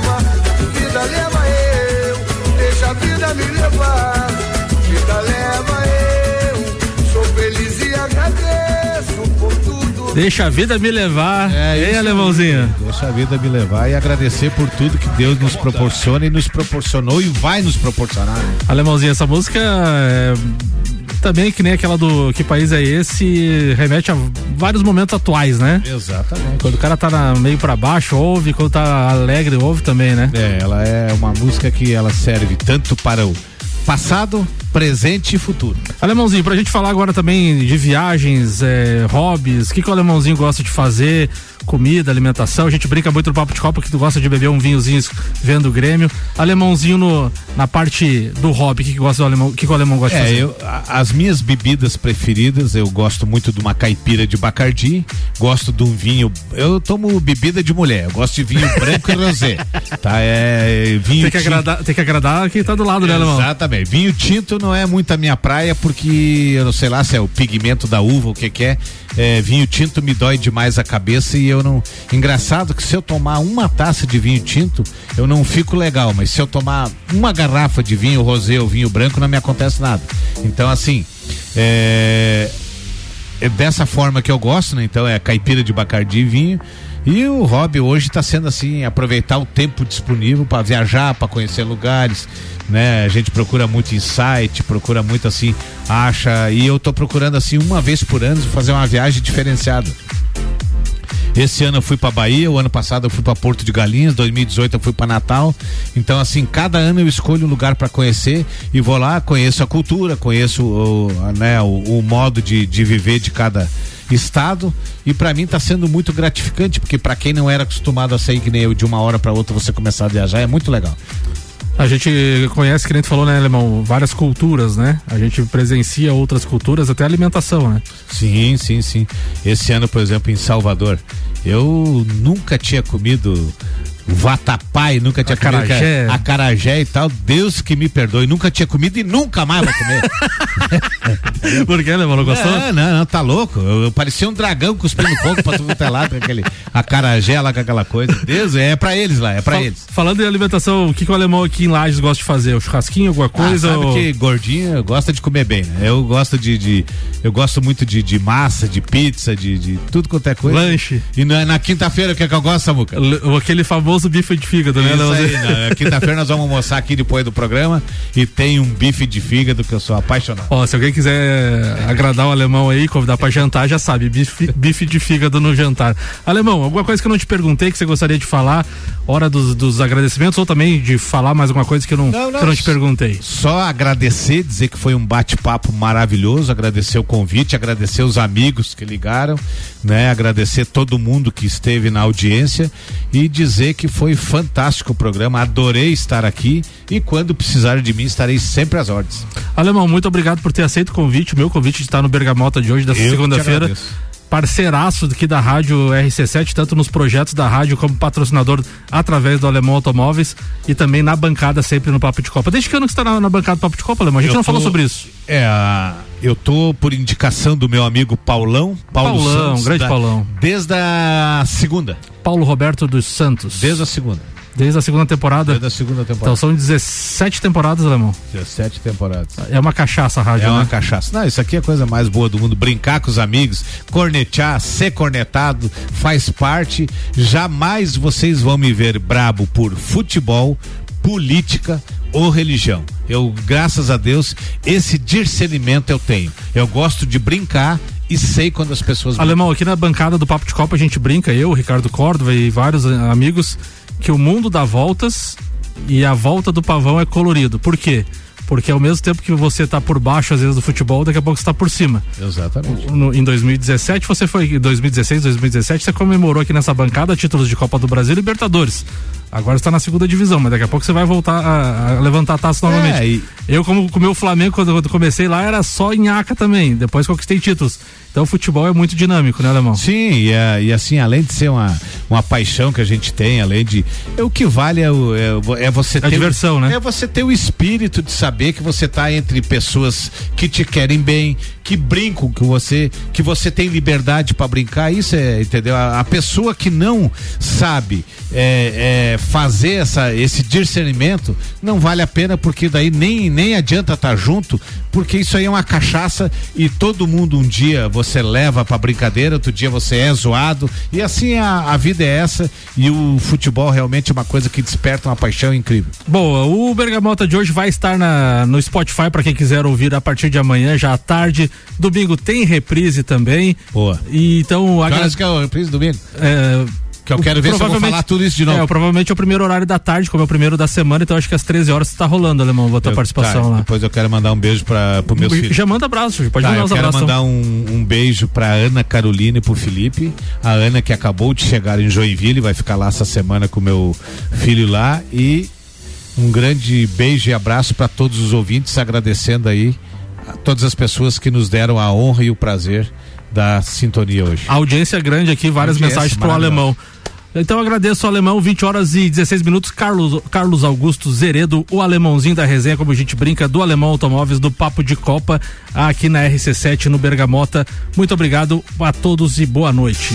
Deixa a vida me levar. É Ei, isso alemãozinho. aí. Deixa a vida me levar e agradecer por tudo que Deus nos proporciona e nos proporcionou e vai nos proporcionar. Alemãozinho, essa música é, também que nem aquela do Que País é Esse, remete a vários momentos atuais, né? Exatamente. Quando o cara tá na- meio pra baixo, ouve, quando tá alegre, ouve também, né? É, ela é uma música que ela serve tanto para o passado, presente e futuro. Alemãozinho, pra gente falar agora também de viagens, é, hobbies, o que, que o alemãozinho gosta de fazer, comida, alimentação. A gente brinca muito no papo de copa que tu gosta de beber um vinhozinho vendo o Grêmio. Alemãozinho no, na parte do hobby, o que, que gosta do alemão, o que, que o alemão gosta de É, fazer? eu, as minhas bebidas preferidas, eu gosto muito de uma caipira de Bacardi, gosto de um vinho, eu tomo bebida de mulher, eu gosto de vinho branco e rosé, tá? É vinho Tem que, agradar, tem que agradar quem tá do lado, né, alemão? Exatamente. Vinho tinto não é muito a minha praia porque eu não sei lá se é o pigmento da uva, o que que é. É, vinho tinto me dói demais a cabeça e eu não. Engraçado que se eu tomar uma taça de vinho tinto, eu não fico legal, mas se eu tomar uma garrafa de vinho rosé ou vinho branco, não me acontece nada. Então, assim, é, é dessa forma que eu gosto, né? Então é caipira de Bacardi e vinho. E o hobby hoje está sendo assim, aproveitar o tempo disponível para viajar, para conhecer lugares, né? A gente procura muito insight, procura muito assim, acha, e eu tô procurando assim uma vez por ano fazer uma viagem diferenciada. Esse ano eu fui para Bahia, o ano passado eu fui para Porto de Galinhas, 2018 eu fui para Natal. Então assim, cada ano eu escolho um lugar para conhecer e vou lá, conheço a cultura, conheço o, né, o, o modo de, de viver de cada estado e para mim está sendo muito gratificante, porque para quem não era acostumado a sair que nem eu de uma hora para outra você começar a viajar é muito legal. A gente conhece, que nem tu falou, né, Alemão, várias culturas, né? A gente presencia outras culturas, até alimentação, né? Sim, sim, sim. Esse ano, por exemplo, em Salvador, eu nunca tinha comido vatapá e nunca tinha acarajé. comido acarajé e tal. Deus que me perdoe, nunca tinha comido e nunca mais vou comer. Por que, Alemão? Não gostou? Não, não, não tá louco. Eu, eu parecia um dragão cuspindo fogo pra tudo até lá, com aquele acarajé lá com aquela coisa. Deus, é pra eles lá, é pra Fal- eles. Falando em alimentação, o que, que o alemão aqui em Lages gosta de fazer? O churrasquinho, alguma coisa? ah, sabe ou- que gordinho gosta de comer bem, né? Eu gosto de, de- eu gosto muito de, de massa, de pizza, de, de tudo quanto é coisa. Lanche. E na, na quinta-feira o que é que eu gosto, Samuca? L- Aquele famoso bife de fígado, né? Isso aí, na quinta-feira nós vamos almoçar aqui depois do programa e tem um bife de fígado que eu sou apaixonado. Ó, se alguém quiser agradar o alemão aí, convidar pra jantar, já sabe, bife, bife de fígado no jantar. Alemão, alguma coisa que eu não te perguntei que você gostaria de falar, hora dos, dos agradecimentos, ou também de falar mais alguma coisa que eu não, Não, não. que eu não te perguntei? Só agradecer, dizer que foi um bate-papo maravilhoso, agradecer o convite, agradecer os amigos que ligaram, né? Agradecer todo mundo que esteve na audiência e dizer que foi fantástico o programa, adorei estar aqui e quando precisarem de mim estarei sempre às ordens. Alemão, muito obrigado por ter aceito o convite, o meu convite de estar no Bergamota de hoje, dessa segunda-feira. Parceiraço aqui da rádio RC7, tanto nos projetos da rádio como patrocinador através do Alemão Automóveis e também na bancada sempre no Papo de Copa. Desde que ano que está na, na bancada do Papo de Copa, Alemão? A gente Eu não falou tô- sobre isso. É, eu tô por indicação do meu amigo Paulão, Paulo Paulão, Santos, grande da- Paulão. Desde a segunda. Paulo Roberto dos Santos. Desde a segunda. Desde a segunda temporada. Desde a segunda Então temporada. são 17 temporadas, Alemão. 17 temporadas. É uma cachaça a rádio, É uma né? cachaça. Não, isso aqui é a coisa mais boa do mundo. Brincar com os amigos, cornetear, ser cornetado, faz parte. Jamais vocês vão me ver brabo por futebol, política ou religião. Eu, graças a Deus, esse discernimento eu tenho. Eu gosto de brincar e sei quando as pessoas Alemão, aqui na bancada do Papo de Copa a gente brinca, eu, Ricardo Córdova e vários eh, amigos, que o mundo dá voltas e a volta do pavão é colorido. Por quê? Porque ao mesmo tempo que você tá por baixo, às vezes, do futebol, daqui a pouco você tá por cima. Exatamente. No- em 2017, você foi. Em 2016, 2017, você comemorou aqui nessa bancada títulos de Copa do Brasil e Libertadores. Agora está na segunda divisão, mas daqui a pouco você vai voltar a, a levantar a taça novamente. É, e- Eu, como com o meu Flamengo, quando eu comecei lá, era só nhaca também. Depois conquistei títulos. Então o futebol é muito dinâmico, né, Alemão? Sim, e, é- e assim, além de ser uma, uma paixão que a gente tem, além de. É, o que vale é, o- é, é você É a ter. diversão, né? É você ter o espírito de saber que você está entre pessoas que te querem bem, que brincam com você, que você tem liberdade para brincar. Isso é, entendeu? A, a pessoa que não sabe é, é, fazer essa, esse discernimento não vale a pena, porque daí nem, nem adianta estar junto, porque isso aí é uma cachaça e todo mundo um dia você leva pra brincadeira, outro dia você é zoado e assim a, a vida é essa e o futebol realmente é uma coisa que desperta uma paixão incrível. Boa, o Bergamota de hoje vai estar na, no Spotify para quem quiser ouvir a partir de amanhã, já à tarde. Domingo tem reprise também. Boa. E então. Que agra- horas que é o reprise domingo? É, Que eu quero ver se eu vou falar tudo isso de novo. É, provavelmente é o primeiro horário da tarde, como é o primeiro da semana, então acho que às 13 horas está rolando, Alemão, a tua Eu- participação tá, lá. Depois eu quero mandar um beijo para pro meus filhos. Já manda abraço, pode Tá, mandar eu os quero abraços. mandar um, um beijo pra Ana Carolina e pro Felipe. A Ana que acabou de chegar em Joinville, vai ficar lá essa semana com meu filho lá. E um grande beijo e abraço para todos os ouvintes, agradecendo aí a todas as pessoas que nos deram a honra e o prazer da sintonia hoje. A audiência é grande aqui, várias mensagens pro alemão. Então eu agradeço ao alemão, 20 horas e 16 minutos. Carlos, Carlos Augusto Zeredo, o alemãozinho da resenha, como a gente brinca, do Alemão Automóveis, do Papo de Copa, aqui na RC7 no Bergamota. Muito obrigado a todos e boa noite.